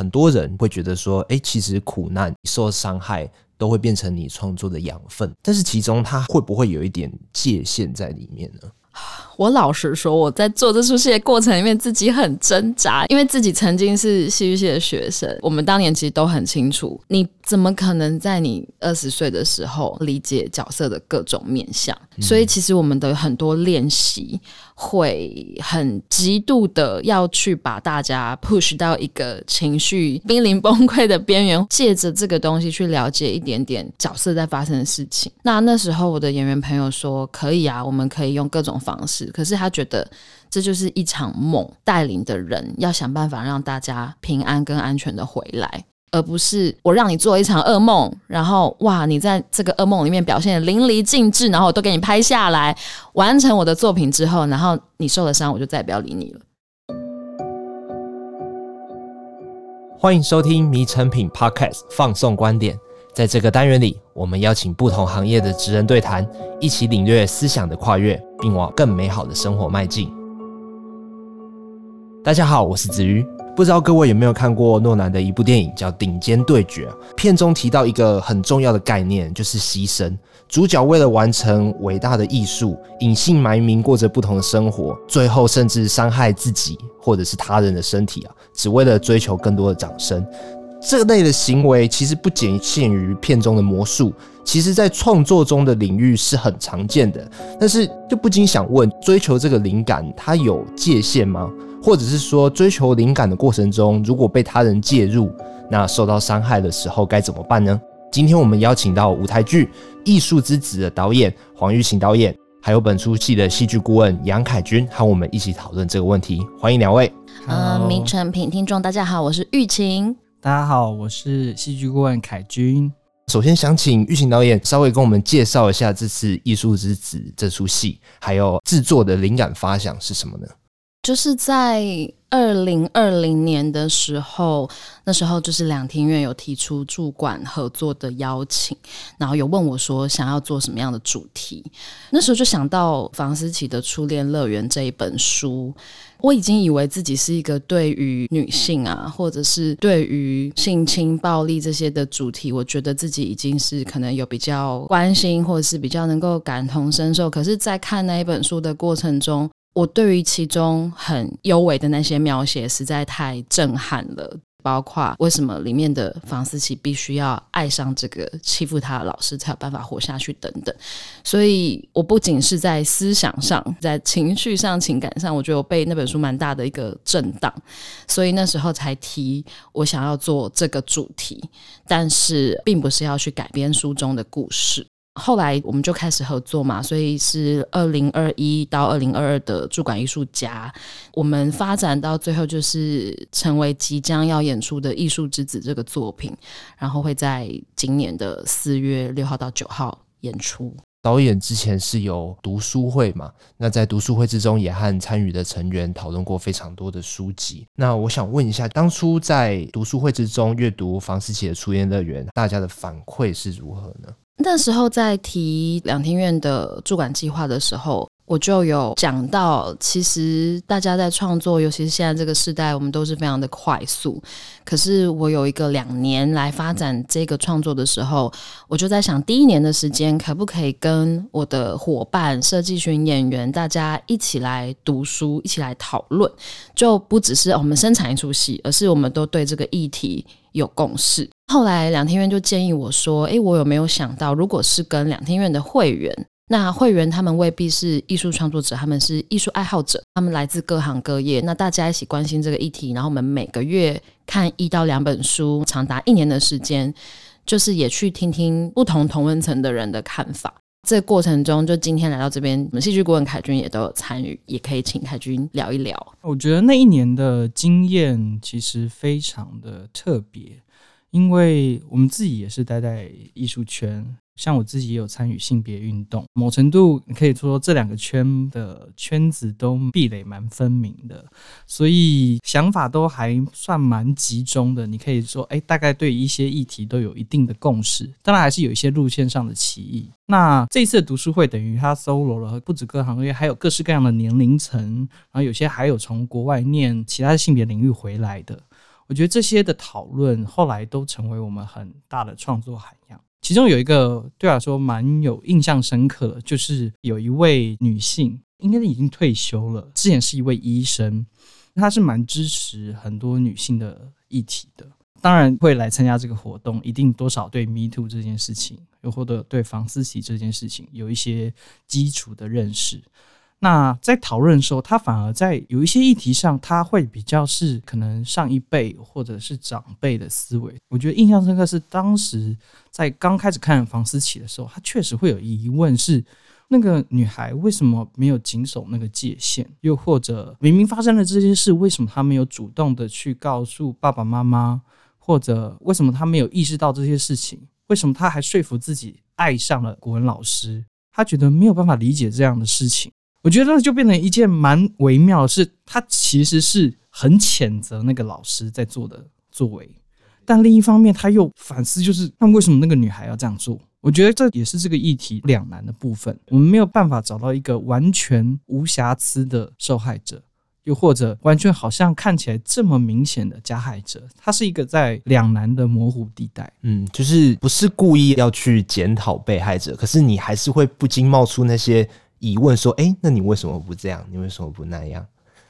很多人会觉得说，哎，其实苦难、受伤害都会变成你创作的养分，但是其中它会不会有一点界限在里面呢？我老实说，我在做这出戏的过程里面，自己很挣扎，因为自己曾经是戏剧系的学生。我们当年其实都很清楚，你怎么可能在你二十岁的时候理解角色的各种面相？嗯。所以，其实我们的很多练习会很极度的要去把大家 push 到一个情绪濒临崩溃的边缘，借着这个东西去了解一点点角色在发生的事情。那那时候，我的演员朋友说：“可以啊，我们可以用各种方式。”可是他觉得这就是一场梦，带领的人要想办法让大家平安跟安全的回来，而不是我让你做一场噩梦，然后哇，你在这个噩梦里面表现得淋漓尽致，然后我都给你拍下来，完成我的作品之后，然后你受了伤，我就再也不要理你了。欢迎收听《迷成品 Podcast》放送观点。在这个单元里，我们邀请不同行业的职人对谈，一起领略思想的跨越，并往更美好的生活迈进。大家好，我是子瑜。不知道各位有没有看过诺兰的一部电影叫《顶尖对决》？片中提到一个很重要的概念，就是牺牲。主角为了完成伟大的艺术，隐姓埋名，过着不同的生活，最后甚至伤害自己或者是他人的身体啊，只为了追求更多的掌声。这类的行为其实不仅限于片中的魔术，其实在创作中的领域是很常见的。但是就不禁想问：追求这个灵感，它有界限吗？或者是说，追求灵感的过程中，如果被他人介入，那受到伤害的时候该怎么办呢？今天我们邀请到舞台剧《艺术之子》的导演黄玉琴导演，还有本出戏的戏剧顾问杨凯军，和我们一起讨论这个问题。欢迎两位。呃，迷诚品听众大家好，我是玉琴。大家好，我是戏剧顾问凯军。首先想请玉琴导演稍微跟我们介绍一下这次《艺术之子》这出戏，还有制作的灵感发想是什么呢？就是在二零二零年的时候，那时候就是两厅院有提出驻馆合作的邀请，然后有问我说想要做什么样的主题。那时候就想到房思琪的《初恋乐园》这一本书，我已经以为自己是一个对于女性啊，或者是对于性侵暴力这些的主题，我觉得自己已经是可能有比较关心，或者是比较能够感同身受。可是，在看那一本书的过程中，我对于其中很幽微的那些描写实在太震撼了，包括为什么里面的房思琪必须要爱上这个欺负他的老师才有办法活下去等等。所以我不仅是在思想上，在情绪上、情感上，我觉得我被那本书蛮大的一个震荡，所以那时候才提我想要做这个主题，但是并不是要去改编书中的故事。后来我们就开始合作嘛，所以是二零二一到二零二二的驻馆艺术家，我们发展到最后就是成为即将要演出的《艺术之子》这个作品，然后会在今年的四月六号到九号演出。导演之前是有读书会嘛？那在读书会之中也和参与的成员讨论过非常多的书籍。那我想问一下，当初在读书会之中阅读房思琪的《初恋乐园》，大家的反馈是如何呢？那时候在提两厅院的驻馆计划的时候，我就有讲到，其实大家在创作，尤其是现在这个时代，我们都是非常的快速。可是我有一个两年来发展这个创作的时候，我就在想，第一年的时间可不可以跟我的伙伴、设计群演员大家一起来读书，一起来讨论，就不只是我们生产一出戏，而是我们都对这个议题有共识。后来两天院就建议我说：“诶，我有没有想到，如果是跟两天院的会员，那会员他们未必是艺术创作者，他们是艺术爱好者，他们来自各行各业。那大家一起关心这个议题，然后我们每个月看一到两本书，长达一年的时间，就是也去听听不同同温层的人的看法。这个过程中，就今天来到这边，我们戏剧顾问凯军也都有参与，也可以请凯军聊一聊。我觉得那一年的经验其实非常的特别。”因为我们自己也是待在艺术圈，像我自己也有参与性别运动，某程度可以说这两个圈的圈子都壁垒蛮分明的，所以想法都还算蛮集中的。你可以说，哎，大概对一些议题都有一定的共识，当然还是有一些路线上的歧义。那这一次读书会等于他搜罗了不止各行各业，还有各式各样的年龄层，然后有些还有从国外念其他性别领域回来的。我觉得这些的讨论后来都成为我们很大的创作涵养。其中有一个对我来说蛮有印象深刻的，就是有一位女性，应该是已经退休了，之前是一位医生，她是蛮支持很多女性的议题的。当然会来参加这个活动，一定多少对 Me Too 这件事情，又或者对房思琪这件事情有一些基础的认识。那在讨论的时候，他反而在有一些议题上，他会比较是可能上一辈或者是长辈的思维。我觉得印象深刻是当时在刚开始看房思琪的时候，他确实会有疑问：是那个女孩为什么没有谨守那个界限？又或者明明发生了这件事，为什么她没有主动的去告诉爸爸妈妈？或者为什么她没有意识到这些事情？为什么她还说服自己爱上了国文老师？她觉得没有办法理解这样的事情。我觉得就变成一件蛮微妙的事，他其实是很谴责那个老师在做的作为，但另一方面他又反思，就是那为什么那个女孩要这样做？我觉得这也是这个议题两难的部分，我们没有办法找到一个完全无瑕疵的受害者，又或者完全好像看起来这么明显的加害者，他是一个在两难的模糊地带。嗯，就是不是故意要去检讨被害者，可是你还是会不禁冒出那些。疑问说：“哎、那你为什么不这样？你为什么不那样？”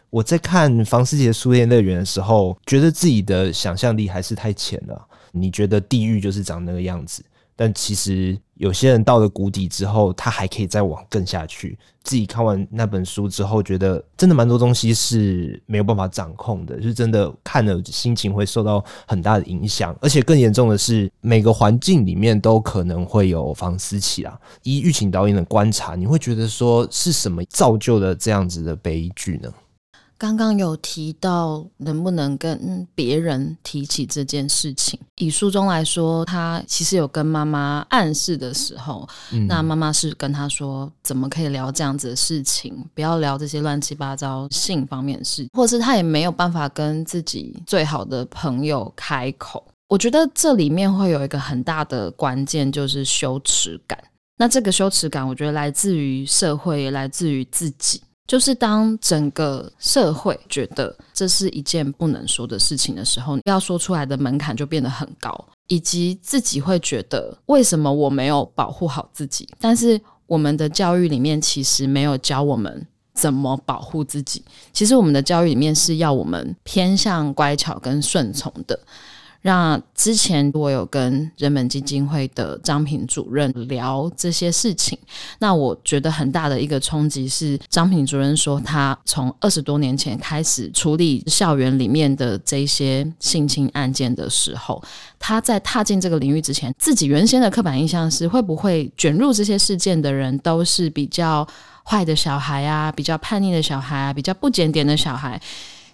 我在看房思杰书店乐园的时候，觉得自己的想象力还是太浅了。你觉得地狱就是长那个样子？但其实有些人到了谷底之后，他还可以再往更下去。自己看完那本书之后，觉得真的蛮多东西是没有办法掌控的，就是真的看了心情会受到很大的影响。而且更严重的是，每个环境里面都可能会有房思琪啊。依玉琴导演的观察，你会觉得说是什么造就了这样子的悲剧呢？刚刚有提到能不能跟别人提起这件事情。以书中来说，他其实有跟妈妈暗示的时候，嗯、那妈妈是跟他说，怎么可以聊这样子的事情？不要聊这些乱七八糟性方面的事，或是他也没有办法跟自己最好的朋友开口。我觉得这里面会有一个很大的关键，就是羞耻感。那这个羞耻感，我觉得来自于社会，也来自于自己。就是当整个社会觉得这是一件不能说的事情的时候，要说出来的门槛就变得很高，以及自己会觉得为什么我没有保护好自己？但是我们的教育里面其实没有教我们怎么保护自己，其实我们的教育里面是要我们偏向乖巧跟顺从的。那之前我有跟人本基金会的张平主任聊这些事情，那我觉得很大的一个冲击是，张平主任说他从二十多年前开始处理校园里面的这些性侵案件的时候，他在踏进这个领域之前，自己原先的刻板印象是会不会卷入这些事件的人都是比较坏的小孩啊，比较叛逆的小孩啊，比较不检点的小孩。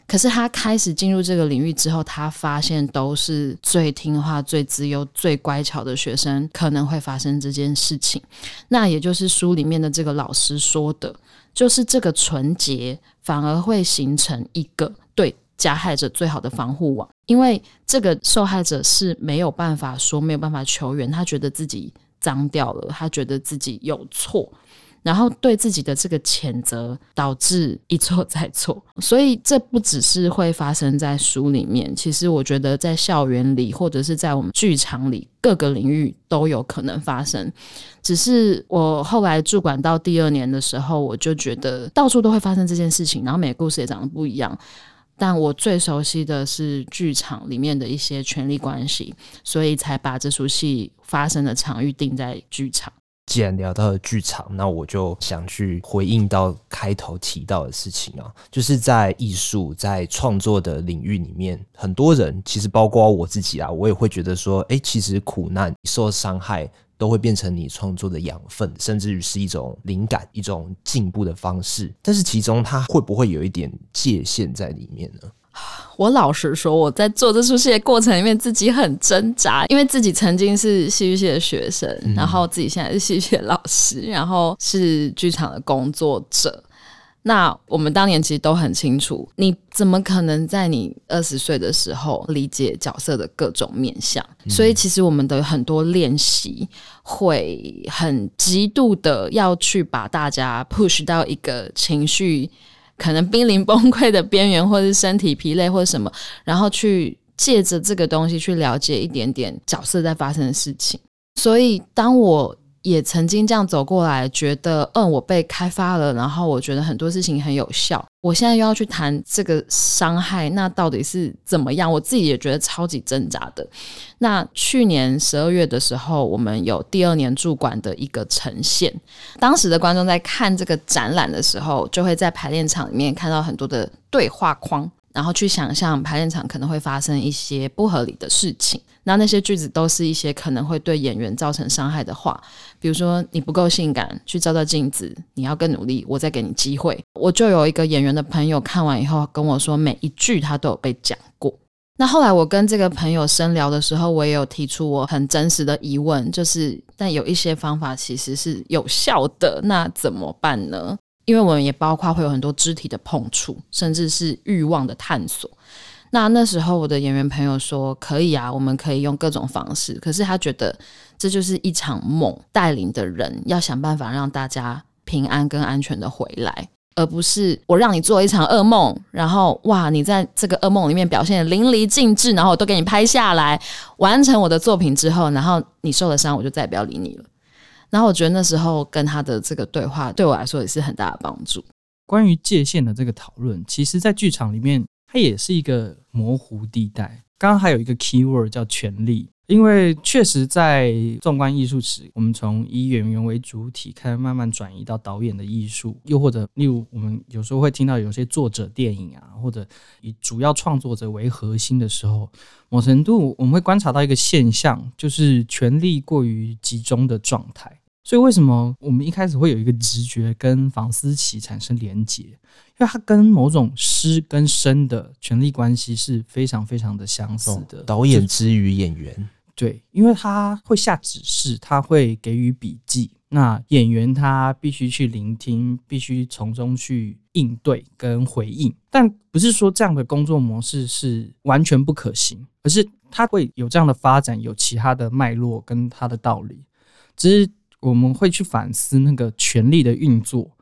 可是他开始进入这个领域之后，他发现都是最听话、最自由、最乖巧的学生可能会发生这件事情。那也就是书里面的这个老师说的，就是这个纯洁反而会形成一个对加害者最好的防护网，因为这个受害者是没有办法说、没有办法求援，他觉得自己脏掉了，他觉得自己有错。然后对自己的这个谴责，导致一错再错，所以这不只是会发生在书里面，其实我觉得在校园里，或者是在我们剧场里，各个领域都有可能发生。只是我后来驻管到第二年的时候，我就觉得到处都会发生这件事情，然后每个故事也长得不一样。但我最熟悉的是剧场里面的一些权力关系，所以才把这出戏发生的场域定在剧场。既然聊到了剧场，那我就想去回应到开头提到的事情啊，就是在艺术在创作的领域里面，很多人其实包括我自己啊，我也会觉得说，哎，其实苦难、受伤害都会变成你创作的养分，甚至于是一种灵感、一种进步的方式。但是其中它会不会有一点界限在里面呢？我老实说，我在做这出戏的过程里面，自己很挣扎，因为自己曾经是戏剧系的学生，嗯、然后自己现在是戏剧的老师，然后是剧场的工作者。那我们当年其实都很清楚，你怎么可能在你二十岁的时候理解角色的各种面相？嗯、所以其实我们的很多练习会很极度的要去把大家 push 到一个情绪。可能濒临崩溃的边缘，或是身体疲累，或者什么，然后去借着这个东西去了解一点点角色在发生的事情。所以当我也曾经这样走过来，觉得嗯，我被开发了，然后我觉得很多事情很有效。我现在又要去谈这个伤害，那到底是怎么样？我自己也觉得超级挣扎的。那去年十二月的时候，我们有第二年驻馆的一个呈现，当时的观众在看这个展览的时候，就会在排练场里面看到很多的对话框。然后去想象排练场可能会发生一些不合理的事情，那那些句子都是一些可能会对演员造成伤害的话，比如说你不够性感，去照照镜子，你要更努力，我再给你机会。我就有一个演员的朋友看完以后跟我说，每一句他都有被讲过。那后来我跟这个朋友深聊的时候，我也有提出我很真实的疑问，就是但有一些方法其实是有效的，那怎么办呢？因为我们也包括会有很多肢体的碰触，甚至是欲望的探索。那那时候我的演员朋友说可以啊，我们可以用各种方式。可是他觉得这就是一场梦，带领的人要想办法让大家平安跟安全的回来，而不是我让你做一场噩梦，然后哇，你在这个噩梦里面表现得淋漓尽致，然后我都给你拍下来，完成我的作品之后，然后你受了伤，我就再也不要理你了。然后我觉得那时候跟他的这个对话对我来说也是很大的帮助。关于界限的这个讨论，其实，在剧场里面，它也是一个模糊地带。刚刚还有一个 key word 叫权力。因为确实，在纵观艺术史，我们从以演员为主体开始慢慢转移到导演的艺术，又或者例如我们有时候会听到有些作者电影啊，或者以主要创作者为核心的时候，某程度我们会观察到一个现象，就是权力过于集中的状态。所以为什么我们一开始会有一个直觉跟房思琪产生连结？因为它跟某种师跟生的权力关系是非常非常的相似的。导演之于演员。对，因为他会下指示，他会给予笔记，那演员他必须去聆听，必须从中去应对跟回应。但不是说这样的工作模式是完全不可行，而是他会有这样的发展，有其他的脉络跟他的道理。只是我们会去反思那个权力的运作。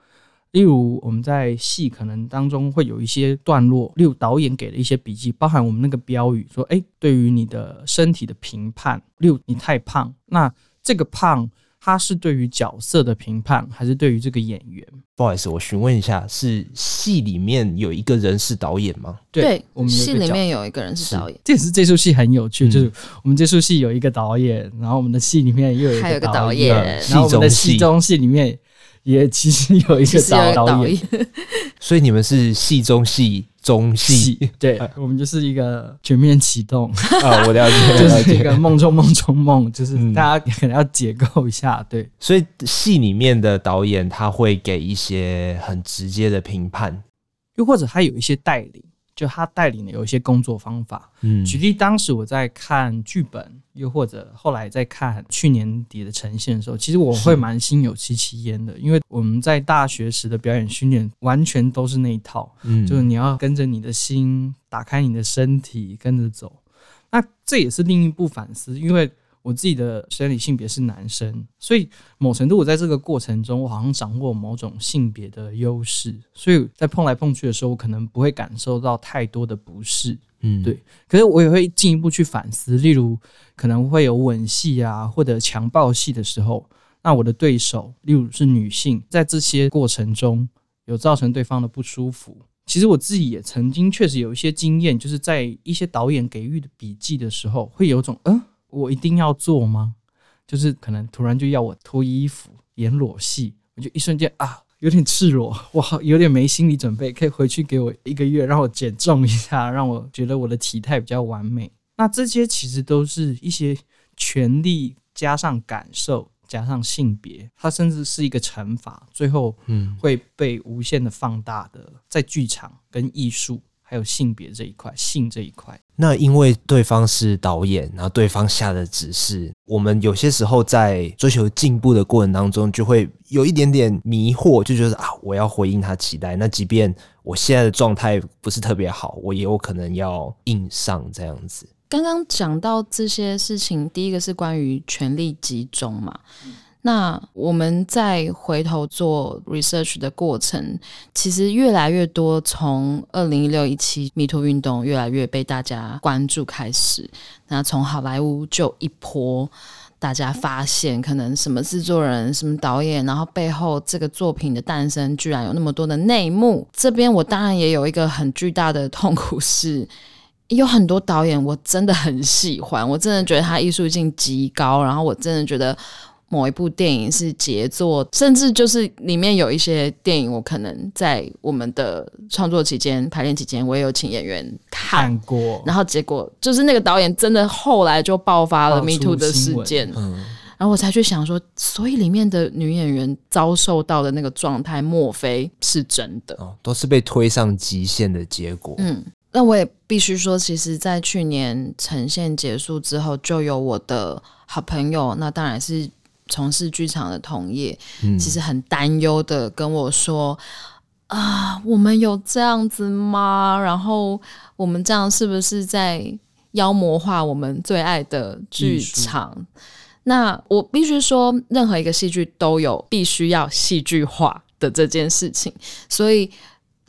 例如，我们在戏可能当中会有一些段落，例如导演给的一些笔记，包含我们那个标语说：“哎，对于你的身体的评判，例如你太胖，那这个胖，它是对于角色的评判，还是对于这个演员？”不好意思，我询问一下，是戏里面有一个人是导演吗？对，我们戏里面有一个人是导演。这也是这出戏很有趣，就是我们这出戏有一个导演，然后我们的戏里面又有一个导演，然后我们的戏中戏里面。也其实有一个导导演，所以你们是戏中戏中戏，对，我们就是一个全面启动啊，我了解，就是一个梦中梦中梦，就是大家可能要解构一下，对。所以戏里面的导演他会给一些很直接的评判，又或者他有一些带领。就他带领的有一些工作方法，嗯，举例当时我在看剧本，又或者后来在看去年底的呈现的时候，其实我会蛮心有戚戚焉的，因为我们在大学时的表演训练完全都是那一套，嗯，就是你要跟着你的心，打开你的身体，跟着走。那这也是另一部反思，因为。我自己的生理性别是男生，所以某程度我在这个过程中，我好像掌握某种性别的优势，所以在碰来碰去的时候，我可能不会感受到太多的不适，嗯，对。可是我也会进一步去反思，例如可能会有吻戏啊，或者强暴戏的时候，那我的对手，例如是女性，在这些过程中有造成对方的不舒服。其实我自己也曾经确实有一些经验，就是在一些导演给予的笔记的时候，会有种嗯。我一定要做吗？就是可能突然就要我脱衣服演裸戏，我就一瞬间啊，有点赤裸，我好有点没心理准备，可以回去给我一个月，让我减重一下，让我觉得我的体态比较完美。那这些其实都是一些权利加上感受加上性别，它甚至是一个惩罚，最后嗯会被无限的放大的，在剧场跟艺术。还有性别这一块，性这一块。那因为对方是导演，然后对方下的指示，我们有些时候在追求进步的过程当中，就会有一点点迷惑，就觉得啊，我要回应他期待。那即便我现在的状态不是特别好，我也有可能要硬上这样子。刚刚讲到这些事情，第一个是关于权力集中嘛。那我们再回头做 research 的过程，其实越来越多从二零一六一七 Me Too 运动越来越被大家关注开始，那从好莱坞就一波，大家发现可能什么制作人、什么导演，然后背后这个作品的诞生居然有那么多的内幕。这边我当然也有一个很巨大的痛苦是，有很多导演我真的很喜欢，我真的觉得他艺术性极高，然后我真的觉得。某一部电影是杰作，甚至就是里面有一些电影，我可能在我们的创作期间、排练期间，我也有请演员看，看过。然后结果就是那个导演真的后来就爆发了 Me Too 的事件，嗯，然后我才去想说，所以里面的女演员遭受到的那个状态，莫非是真的？哦，都是被推上极限的结果。嗯，那我也必须说，其实，在去年呈现结束之后，就有我的好朋友，那当然是。从事剧场的同业，其实很担忧的跟我说：“嗯、啊，我们有这样子吗？然后我们这样是不是在妖魔化我们最爱的剧场？”那我必须说，任何一个戏剧都有必须要戏剧化的这件事情，所以。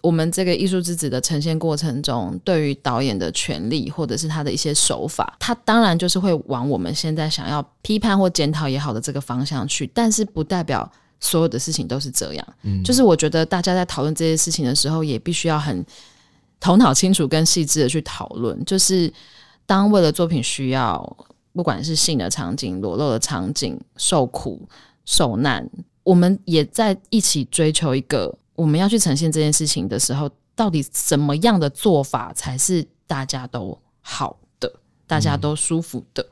我们这个艺术之子的呈现过程中，对于导演的权利或者是他的一些手法，他当然就是会往我们现在想要批判或检讨也好的这个方向去，但是不代表所有的事情都是这样。嗯，就是我觉得大家在讨论这些事情的时候，也必须要很头脑清楚跟细致的去讨论。就是当为了作品需要，不管是性的场景、裸露的场景、受苦受难，我们也在一起追求一个。我们要去呈现这件事情的时候，到底什么样的做法才是大家都好的、大家都舒服的，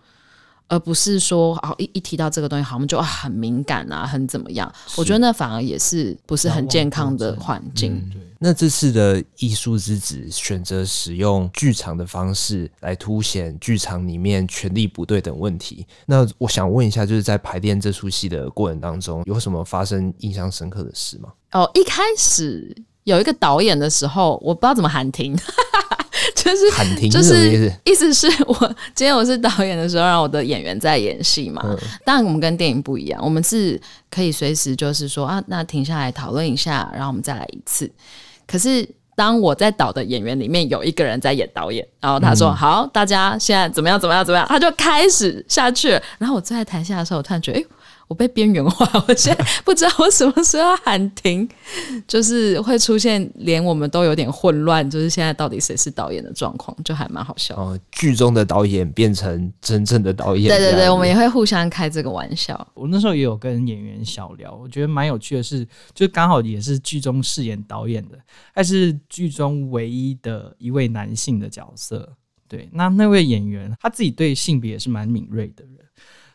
而不是说哦一一提到这个东西，好，我们就很敏感啊，很怎么样？我觉得那反而也是不是很健康的环境。嗯、那这次的艺术之子选择使用剧场的方式来凸显剧场里面权力不对等问题。那我想问一下，就是在排练这出戏的过程当中，有什么发生印象深刻的事吗？哦，一开始有一个导演的时候，我不知道怎么喊停，就是喊停，就是意思是我今天我是导演的时候，让我的演员在演戏嘛。嗯、当然，我们跟电影不一样，我们是可以随时就是说啊，那停下来讨论一下，然后我们再来一次。可是当我在导的演员里面有一个人在演导演，然后他说：“嗯、好，大家现在怎么样？怎么样？怎么样？”他就开始下去了。然后我坐在台下的时候，我突然觉得，哎。我被边缘化，我现在不知道我什么时候喊停，就是会出现连我们都有点混乱，就是现在到底谁是导演的状况，就还蛮好笑。哦，剧中的导演变成真正的导演，对对对，我们也会互相开这个玩笑。我那时候也有跟演员小聊，我觉得蛮有趣的是，就刚好也是剧中饰演导演的，还是剧中唯一的一位男性的角色。对，那那位演员他自己对性别也是蛮敏锐的人。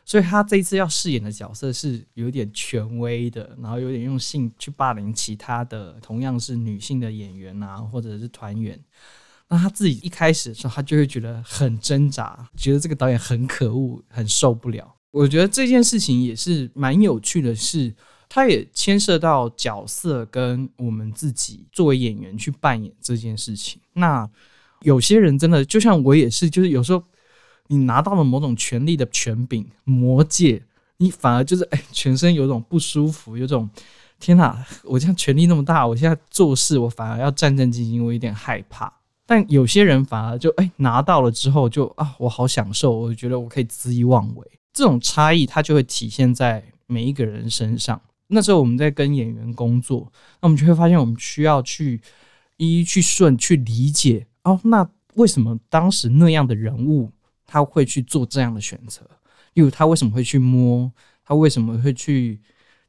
所以他这一次要饰演的角色是有点权威的，然后有点用性去霸凌其他的同样是女性的演员啊，或者是团员。那他自己一开始的时候，他就会觉得很挣扎，觉得这个导演很可恶，很受不了。我觉得这件事情也是蛮有趣的是，他也牵涉到角色跟我们自己作为演员去扮演这件事情。那有些人真的就像我也是，就是有时候。你拿到了某种权力的权柄魔戒，你反而就是哎，全身有种不舒服，有种天哪！我这样权力那么大，我现在做事我反而要战战兢兢，我有点害怕。但有些人反而就哎拿到了之后就啊，我好享受，我觉得我可以恣意妄为。这种差异它就会体现在每一个人身上。那时候我们在跟演员工作，那我们就会发现我们需要去一一去顺去理解哦，那为什么当时那样的人物？他会去做这样的选择，例如他为什么会去摸，他为什么会去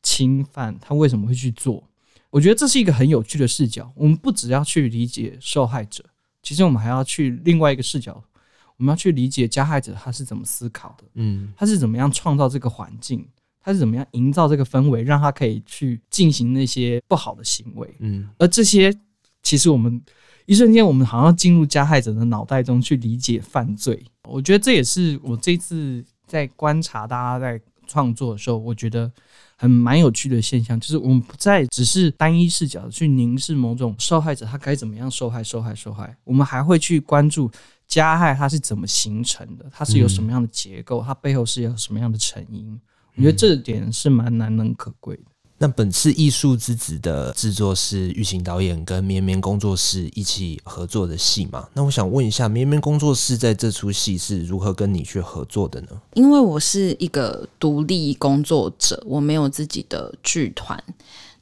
侵犯，他为什么会去做？我觉得这是一个很有趣的视角。我们不只要去理解受害者，其实我们还要去另外一个视角，我们要去理解加害者他是怎么思考的，嗯，他是怎么样创造这个环境，他是怎么样营造这个氛围，让他可以去进行那些不好的行为，嗯，而这些其实我们。一瞬间，我们好像进入加害者的脑袋中去理解犯罪。我觉得这也是我这次在观察大家在创作的时候，我觉得很蛮有趣的现象，就是我们不再只是单一视角去凝视某种受害者他该怎么样受害、受害、受害，我们还会去关注加害它是怎么形成的，它是有什么样的结构，它背后是有什么样的成因。我觉得这点是蛮难能可贵的。那本次《艺术之子》的制作是玉行导演跟绵绵工作室一起合作的戏嘛？那我想问一下，绵绵工作室在这出戏是如何跟你去合作的呢？因为我是一个独立工作者，我没有自己的剧团，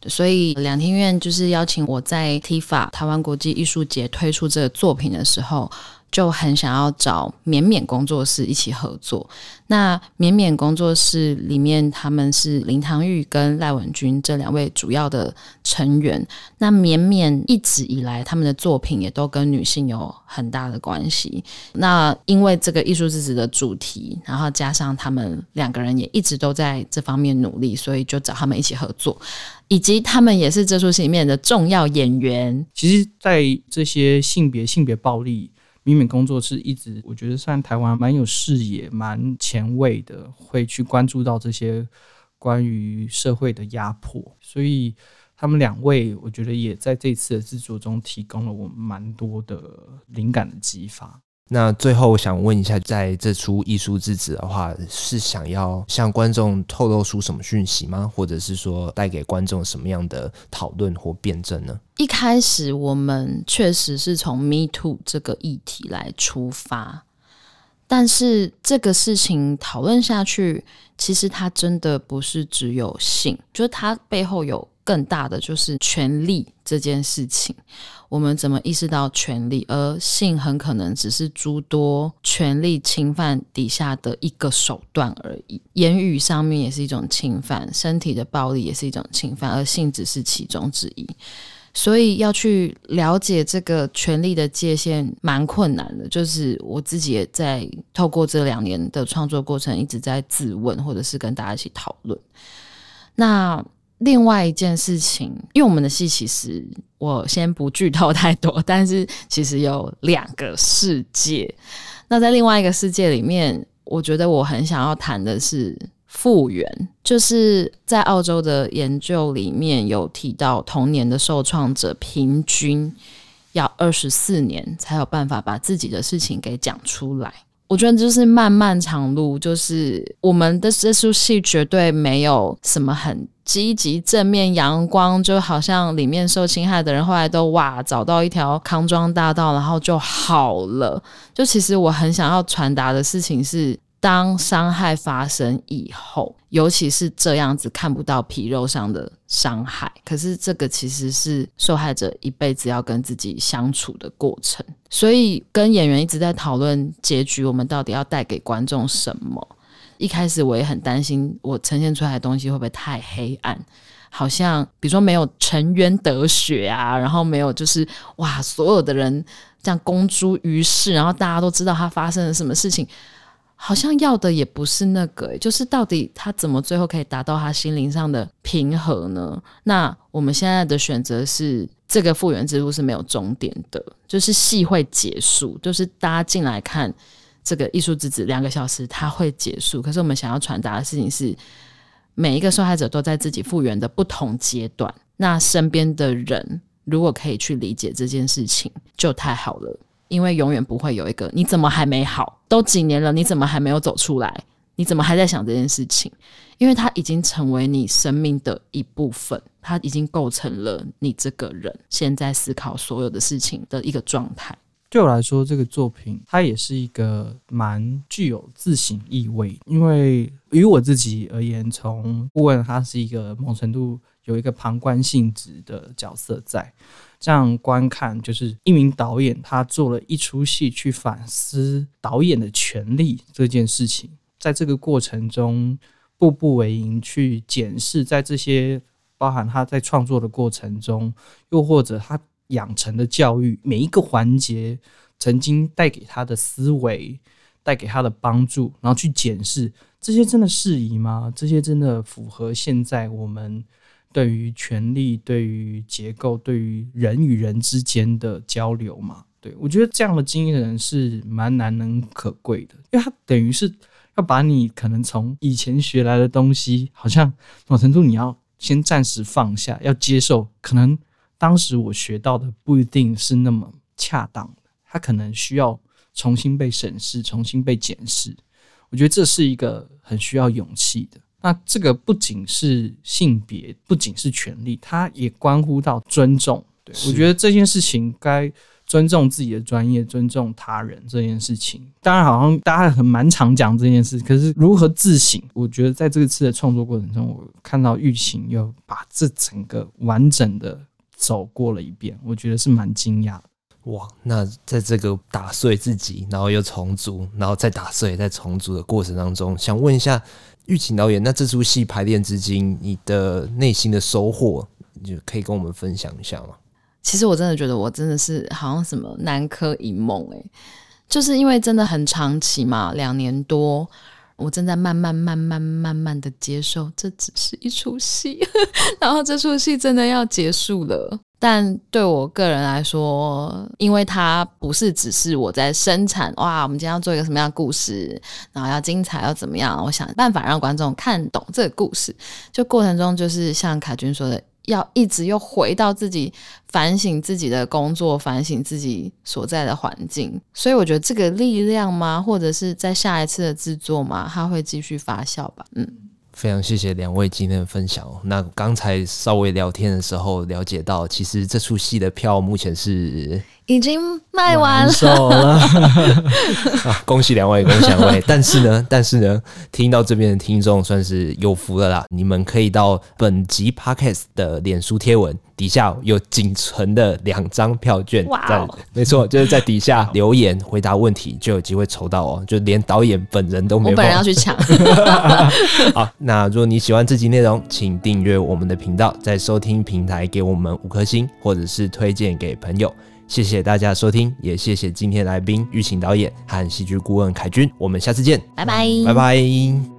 所以两厅院就是邀请我在 TIFA 台湾国际艺术节推出这个作品的时候。就很想要找绵绵工作室一起合作。那绵绵工作室里面，他们是林唐玉跟赖文君这两位主要的成员。那绵绵一直以来，他们的作品也都跟女性有很大的关系。那因为这个艺术之子的主题，然后加上他们两个人也一直都在这方面努力，所以就找他们一起合作。以及他们也是这出戏里面的重要演员。其实，在这些性别性别暴力。米米工作室一直，我觉得算台湾蛮有视野、蛮前卫的，会去关注到这些关于社会的压迫，所以他们两位，我觉得也在这次的制作中提供了我们蛮多的灵感的激发。那最后我想问一下，在这出艺术之子的话，是想要向观众透露出什么讯息吗？或者是说带给观众什么样的讨论或辩证呢？一开始我们确实是从 Me Too 这个议题来出发，但是这个事情讨论下去，其实它真的不是只有性，就是它背后有更大的就是权力这件事情。我们怎么意识到权力？而性很可能只是诸多权力侵犯底下的一个手段而已。言语上面也是一种侵犯，身体的暴力也是一种侵犯，而性只是其中之一。所以要去了解这个权力的界限，蛮困难的。就是我自己也在透过这两年的创作过程，一直在自问，或者是跟大家一起讨论。那。另外一件事情，因为我们的戏其实我先不剧透太多，但是其实有两个世界。那在另外一个世界里面，我觉得我很想要谈的是复原，就是在澳洲的研究里面有提到，童年的受创者平均要二十四年才有办法把自己的事情给讲出来。我觉得就是漫漫长路，就是我们的这出戏绝对没有什么很积极、正面、阳光，就好像里面受侵害的人后来都哇找到一条康庄大道，然后就好了。就其实我很想要传达的事情是。当伤害发生以后，尤其是这样子看不到皮肉上的伤害，可是这个其实是受害者一辈子要跟自己相处的过程。所以跟演员一直在讨论结局，我们到底要带给观众什么？一开始我也很担心，我呈现出来的东西会不会太黑暗？好像比如说没有沉冤得雪啊，然后没有就是哇，所有的人这样公诸于世，然后大家都知道他发生了什么事情。好像要的也不是那个，就是到底他怎么最后可以达到他心灵上的平和呢？那我们现在的选择是，这个复原之路是没有终点的，就是戏会结束，就是大家进来看这个艺术之子两个小时，它会结束。可是我们想要传达的事情是，每一个受害者都在自己复原的不同阶段，那身边的人如果可以去理解这件事情，就太好了。因为永远不会有一个你怎么还没好？都几年了，你怎么还没有走出来？你怎么还在想这件事情？因为它已经成为你生命的一部分，它已经构成了你这个人现在思考所有的事情的一个状态。对我来说，这个作品它也是一个蛮具有自省意味，因为于我自己而言，从顾问他是一个某程度有一个旁观性质的角色在。这样观看，就是一名导演，他做了一出戏去反思导演的权利这件事情，在这个过程中步步为营，去检视在这些包含他在创作的过程中，又或者他养成的教育每一个环节，曾经带给他的思维，带给他的帮助，然后去检视这些真的适宜吗？这些真的符合现在我们？对于权力、对于结构、对于人与人之间的交流嘛，对，我觉得这样的经验人是蛮难能可贵的，因为他等于是要把你可能从以前学来的东西，好像某程度你要先暂时放下，要接受，可能当时我学到的不一定是那么恰当的，他可能需要重新被审视、重新被检视。我觉得这是一个很需要勇气的。那这个不仅是性别，不仅是权利，它也关乎到尊重。对，我觉得这件事情该尊重自己的专业，尊重他人这件事情。当然，好像大家很蛮常讲这件事，可是如何自省？我觉得在这次的创作过程中，我看到玉琴又把这整个完整的走过了一遍，我觉得是蛮惊讶的。哇，那在这个打碎自己，然后又重组，然后再打碎、再重组的过程当中，想问一下。玉琴导演，那这出戏排练至今，你的内心的收获，你就可以跟我们分享一下吗？其实我真的觉得，我真的是好像什么南柯一梦哎，就是因为真的很长期嘛，两年多，我正在慢慢、慢慢、慢慢的接受，这只是一出戏，然后这出戏真的要结束了。但对我个人来说，因为它不是只是我在生产哇，我们今天要做一个什么样的故事，然后要精彩要怎么样，我想办法让观众看懂这个故事。就过程中，就是像凯君说的，要一直又回到自己反省自己的工作，反省自己所在的环境。所以我觉得这个力量吗，或者是在下一次的制作吗，它会继续发酵吧。嗯。非常谢谢两位今天的分享。那刚才稍微聊天的时候了解到，其实这出戏的票目前是已经卖完了。了 啊，恭喜两位，恭喜两位！但是呢，但是呢，听到这边的听众算是有福了啦。你们可以到本集 Podcast 的脸书贴文。底下有仅存的两张票券，哇 Wow 没错，就是在底下留言回答问题，就有机会抽到哦。就连导演本人都没有，我本人要去抢。好，那如果你喜欢这集内容，请订阅我们的频道，在收听平台给我们五颗星，或者是推荐给朋友。谢谢大家收听，也谢谢今天来宾玉琴导演和戏剧顾问凯军。我们下次见，拜拜，拜拜。